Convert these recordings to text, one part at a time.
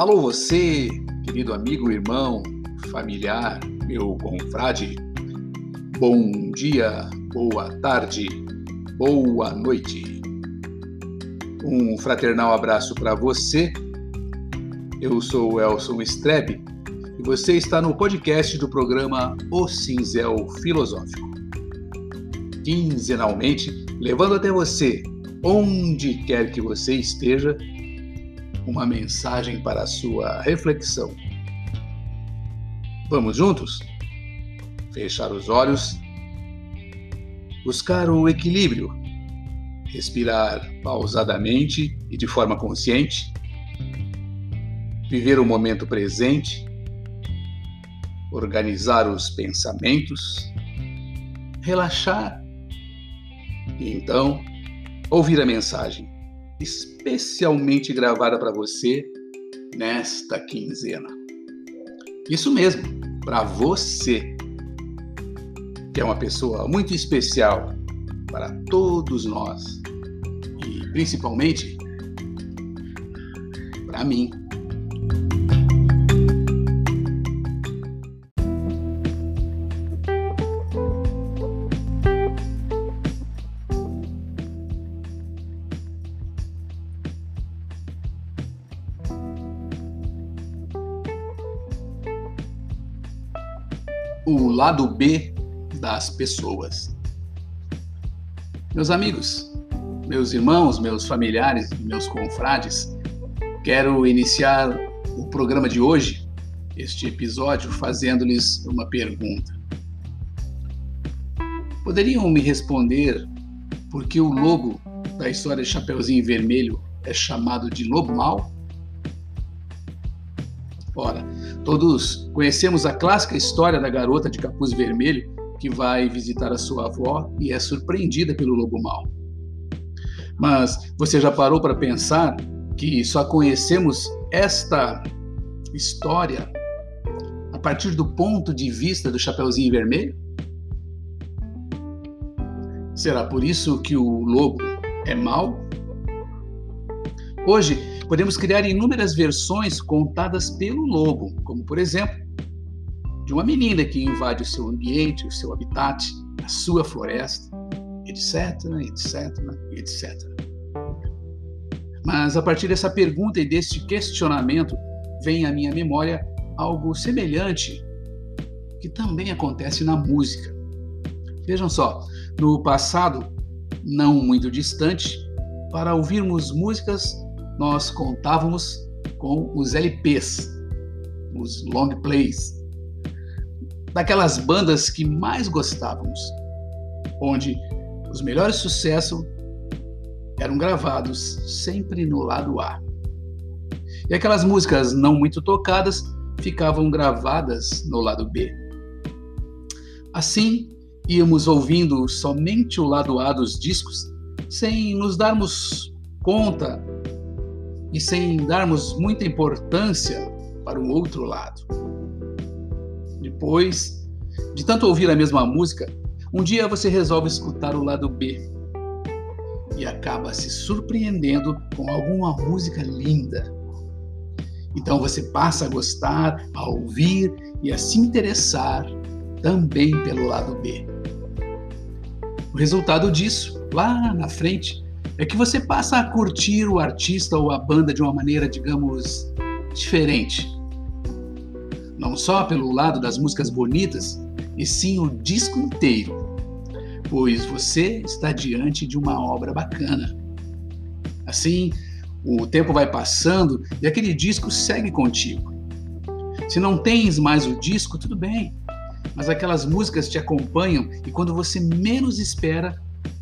Alô, você, querido amigo, irmão, familiar, meu confrade. Bom dia, boa tarde, boa noite. Um fraternal abraço para você. Eu sou o Elson Strebe e você está no podcast do programa O Cinzel Filosófico. Quinzenalmente, levando até você, onde quer que você esteja, uma mensagem para a sua reflexão. Vamos juntos? Fechar os olhos, buscar o equilíbrio, respirar pausadamente e de forma consciente, viver o momento presente, organizar os pensamentos, relaxar. E então ouvir a mensagem especialmente gravada para você nesta quinzena. Isso mesmo, para você, que é uma pessoa muito especial para todos nós e principalmente para mim. O lado B das pessoas. Meus amigos, meus irmãos, meus familiares meus confrades, quero iniciar o programa de hoje, este episódio, fazendo-lhes uma pergunta. Poderiam me responder por que o lobo da história Chapeuzinho Vermelho é chamado de lobo mau? Ora, todos conhecemos a clássica história da garota de capuz vermelho que vai visitar a sua avó e é surpreendida pelo lobo mau. Mas você já parou para pensar que só conhecemos esta história a partir do ponto de vista do Chapeuzinho Vermelho? Será por isso que o lobo é mau? Hoje podemos criar inúmeras versões contadas pelo lobo, como por exemplo, de uma menina que invade o seu ambiente, o seu habitat, a sua floresta, etc, etc, etc. Mas a partir dessa pergunta e deste questionamento vem à minha memória algo semelhante que também acontece na música. Vejam só, no passado, não muito distante, para ouvirmos músicas nós contávamos com os LPs, os long plays, daquelas bandas que mais gostávamos, onde os melhores sucessos eram gravados sempre no lado A. E aquelas músicas não muito tocadas ficavam gravadas no lado B. Assim, íamos ouvindo somente o lado A dos discos, sem nos darmos conta e sem darmos muita importância para o outro lado. Depois de tanto ouvir a mesma música, um dia você resolve escutar o lado B e acaba se surpreendendo com alguma música linda. Então você passa a gostar, a ouvir e a se interessar também pelo lado B. O resultado disso, lá na frente, é que você passa a curtir o artista ou a banda de uma maneira, digamos, diferente. Não só pelo lado das músicas bonitas, e sim o disco inteiro, pois você está diante de uma obra bacana. Assim, o tempo vai passando e aquele disco segue contigo. Se não tens mais o disco, tudo bem, mas aquelas músicas te acompanham e quando você menos espera,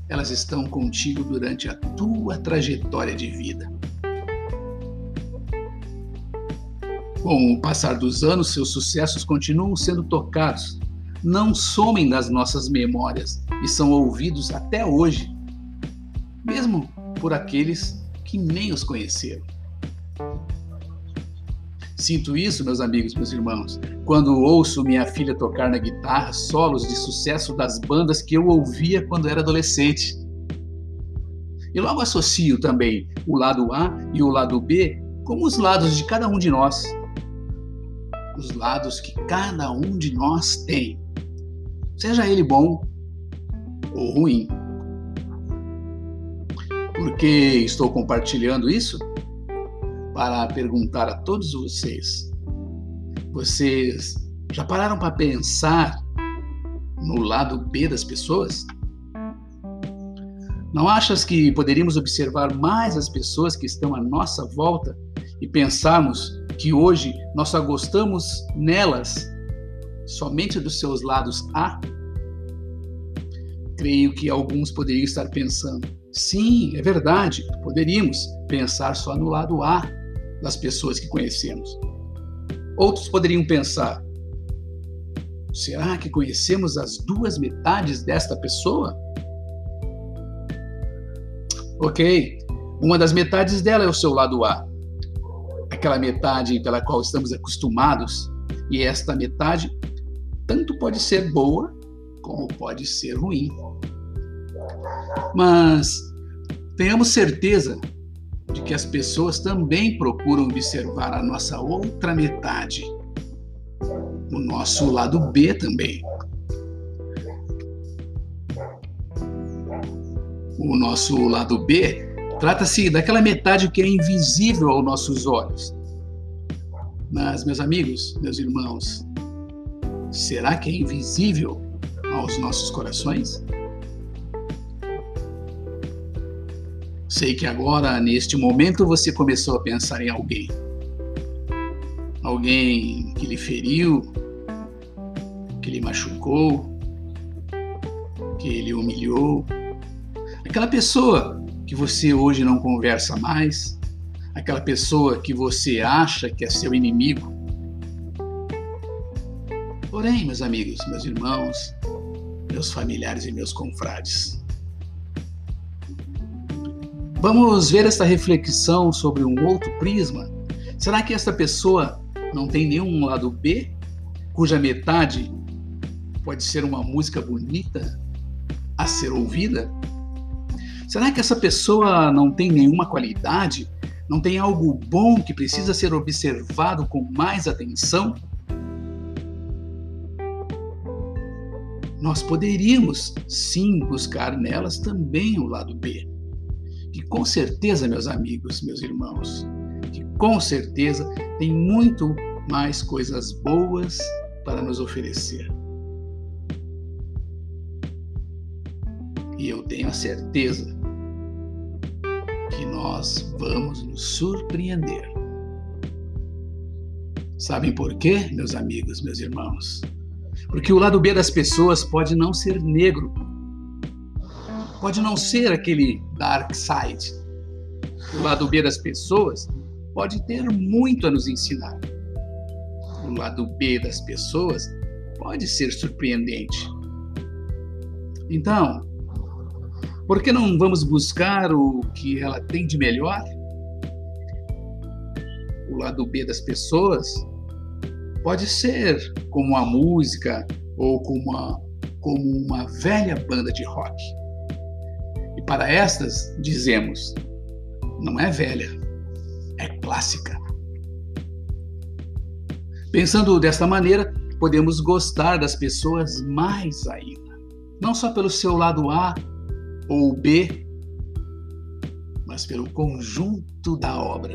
elas estão contigo durante a tua trajetória de vida. Com o passar dos anos, seus sucessos continuam sendo tocados, não somem das nossas memórias e são ouvidos até hoje, mesmo por aqueles que nem os conheceram. Sinto isso, meus amigos, meus irmãos, quando ouço minha filha tocar na guitarra solos de sucesso das bandas que eu ouvia quando era adolescente. E logo associo também o lado A e o lado B como os lados de cada um de nós, os lados que cada um de nós tem, seja ele bom ou ruim. Por que estou compartilhando isso? Para perguntar a todos vocês: vocês já pararam para pensar no lado B das pessoas? Não achas que poderíamos observar mais as pessoas que estão à nossa volta e pensarmos que hoje nós só gostamos nelas somente dos seus lados A? Creio que alguns poderiam estar pensando: sim, é verdade, poderíamos pensar só no lado A das pessoas que conhecemos. Outros poderiam pensar: será que conhecemos as duas metades desta pessoa? Ok, uma das metades dela é o seu lado A, aquela metade pela qual estamos acostumados, e esta metade tanto pode ser boa como pode ser ruim. Mas tenhamos certeza de que as pessoas também procuram observar a nossa outra metade, o nosso lado B também. O nosso lado B trata-se daquela metade que é invisível aos nossos olhos. Mas, meus amigos, meus irmãos, será que é invisível aos nossos corações? Sei que agora, neste momento, você começou a pensar em alguém. Alguém que lhe feriu, que lhe machucou, que lhe humilhou. Aquela pessoa que você hoje não conversa mais, aquela pessoa que você acha que é seu inimigo. Porém, meus amigos, meus irmãos, meus familiares e meus confrades, Vamos ver esta reflexão sobre um outro prisma? Será que esta pessoa não tem nenhum lado B, cuja metade pode ser uma música bonita a ser ouvida? Será que essa pessoa não tem nenhuma qualidade, não tem algo bom que precisa ser observado com mais atenção? Nós poderíamos sim buscar nelas também o lado B com certeza, meus amigos, meus irmãos, que com certeza tem muito mais coisas boas para nos oferecer. E eu tenho a certeza que nós vamos nos surpreender. Sabem por quê, meus amigos, meus irmãos? Porque o lado B das pessoas pode não ser negro, pode não ser aquele dark side. O lado B das pessoas pode ter muito a nos ensinar. O lado B das pessoas pode ser surpreendente. Então, por que não vamos buscar o que ela tem de melhor? O lado B das pessoas pode ser como a música ou como uma, como uma velha banda de rock para estas, dizemos, não é velha, é clássica. Pensando desta maneira, podemos gostar das pessoas mais ainda, não só pelo seu lado A ou B, mas pelo conjunto da obra.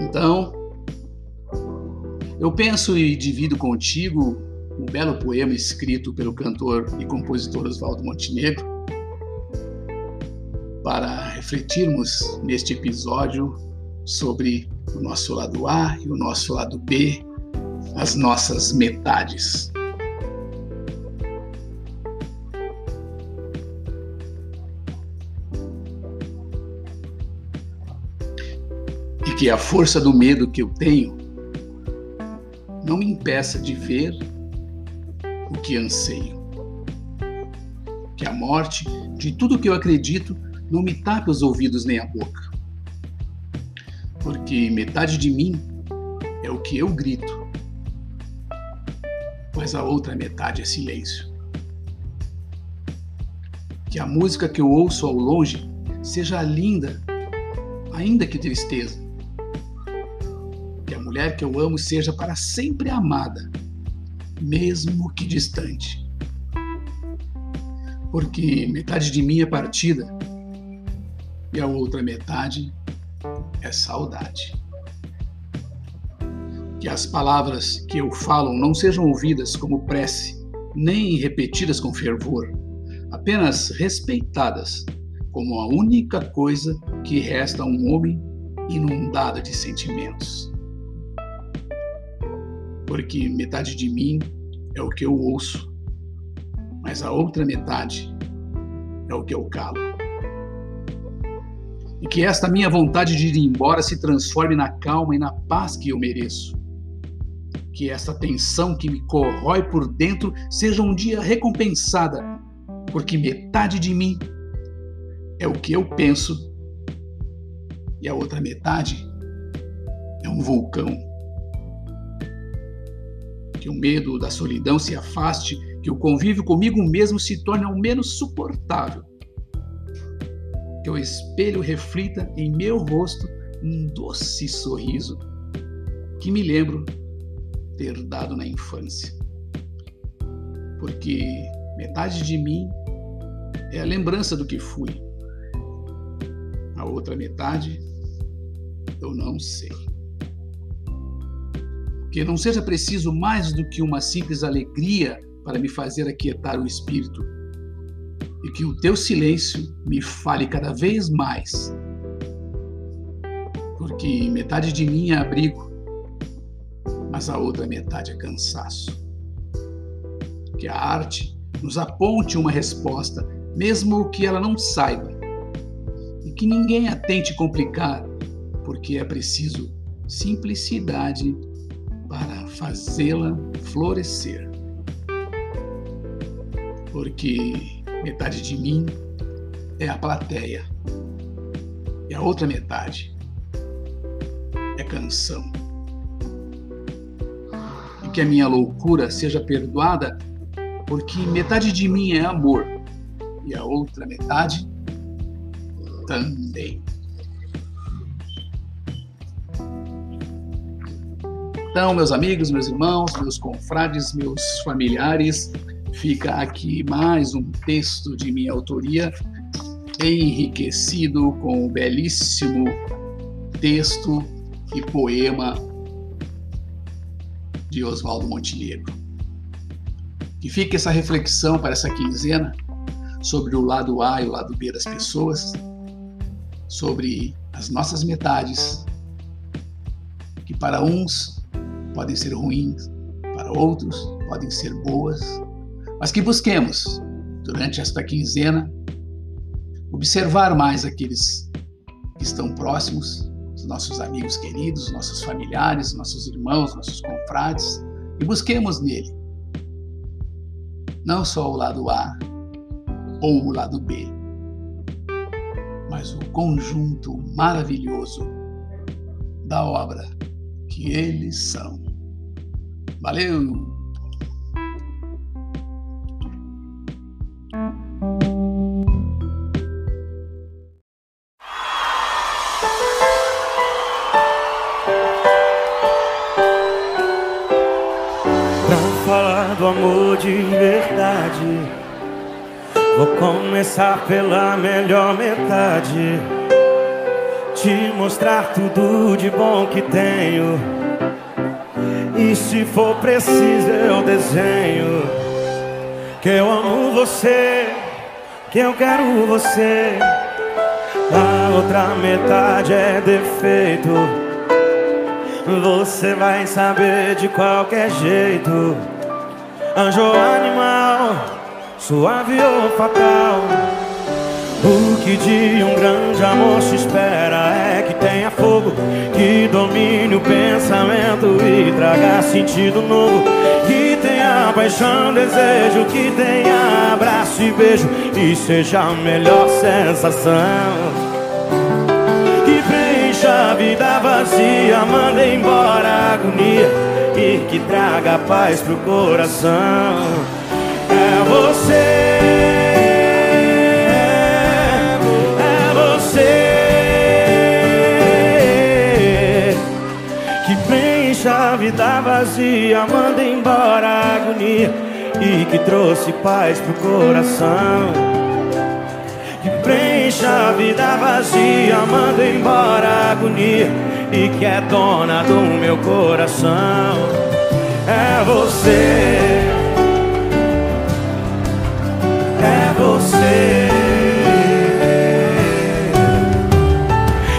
Então, eu penso e divido contigo um belo poema escrito pelo cantor e compositor Oswaldo Montenegro, para refletirmos neste episódio sobre o nosso lado A e o nosso lado B, as nossas metades. E que a força do medo que eu tenho não me impeça de ver o que anseio. Que a morte de tudo que eu acredito não me tape os ouvidos nem a boca. Porque metade de mim é o que eu grito, mas a outra metade é silêncio. Que a música que eu ouço ao longe seja linda ainda que tristeza. Que a mulher que eu amo seja para sempre amada, mesmo que distante. Porque metade de mim é partida e a outra metade é saudade. Que as palavras que eu falo não sejam ouvidas como prece, nem repetidas com fervor, apenas respeitadas como a única coisa que resta a um homem inundado de sentimentos. Porque metade de mim é o que eu ouço, mas a outra metade é o que eu calo. E que esta minha vontade de ir embora se transforme na calma e na paz que eu mereço. Que esta tensão que me corrói por dentro seja um dia recompensada, porque metade de mim é o que eu penso e a outra metade é um vulcão. Que o medo da solidão se afaste, que o convívio comigo mesmo se torne ao menos suportável. Que o espelho reflita em meu rosto um doce sorriso que me lembro ter dado na infância. Porque metade de mim é a lembrança do que fui a outra metade eu não sei. Que não seja preciso mais do que uma simples alegria para me fazer aquietar o espírito, e que o teu silêncio me fale cada vez mais, porque metade de mim é abrigo, mas a outra metade é cansaço. Que a arte nos aponte uma resposta, mesmo que ela não saiba, que ninguém a tente complicar, porque é preciso simplicidade fazê-la florescer. Porque metade de mim é a plateia e a outra metade é canção. E que a minha loucura seja perdoada, porque metade de mim é amor e a outra metade também. Então, meus amigos, meus irmãos, meus confrades, meus familiares, fica aqui mais um texto de minha autoria, enriquecido com o belíssimo texto e poema de Oswaldo Montenegro. Que fique essa reflexão para essa quinzena sobre o lado A e o lado B das pessoas sobre as nossas metades, que para uns podem ser ruins, para outros podem ser boas, mas que busquemos, durante esta quinzena, observar mais aqueles que estão próximos, os nossos amigos queridos, nossos familiares, nossos irmãos, nossos confrades, e busquemos nele não só o lado A ou o lado B, mas o conjunto maravilhoso da obra que eles são. Valeu! Do amor de verdade Vou começar pela melhor metade. Te mostrar tudo de bom que tenho. E se for preciso, eu desenho. Que eu amo você, que eu quero você. A outra metade é defeito. Você vai saber de qualquer jeito. Anjo animal suave ou fatal. O que de um grande amor se espera é que tenha fogo, que domine o pensamento e traga sentido novo. Que tenha paixão, desejo, que tenha abraço e beijo e seja a melhor sensação. Que preencha a vida vazia, manda embora a agonia e que traga paz pro coração é você, vida vazia, manda embora a agonia e que trouxe paz pro coração. Que preencha a vida vazia, manda embora a agonia e que é dona do meu coração. É você. É você.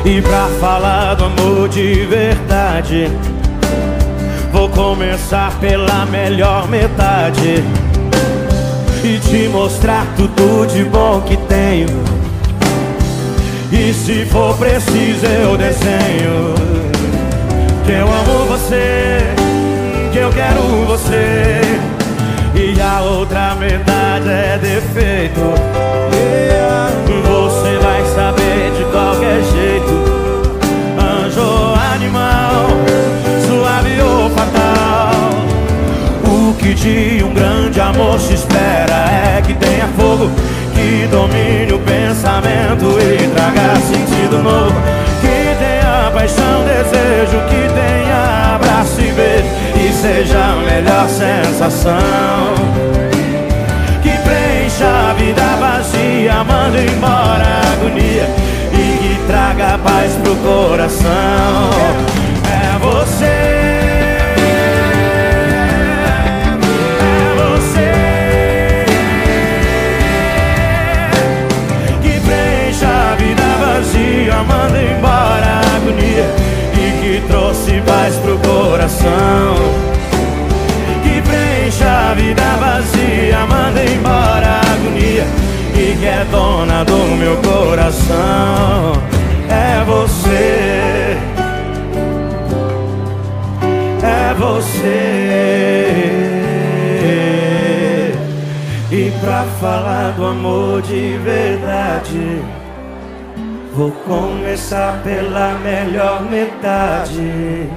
E pra falar do amor de verdade Vou começar pela melhor metade E te mostrar tudo de bom que tenho. E se for preciso eu desenho Que eu amo você Que eu quero você. E a outra metade é defeito. Você de um grande amor se espera É que tenha fogo Que domine o pensamento E traga sentido novo. Que tenha paixão, desejo Que tenha abraço e beijo E seja a melhor sensação. Que preencha a vida vazia Manda embora a agonia E que traga paz pro coração trouxe paz pro coração. Que preencha a vida vazia Manda embora a agonia E que é dona do meu coração. É você. É você. E pra falar do amor de verdade Vou começar pela melhor metade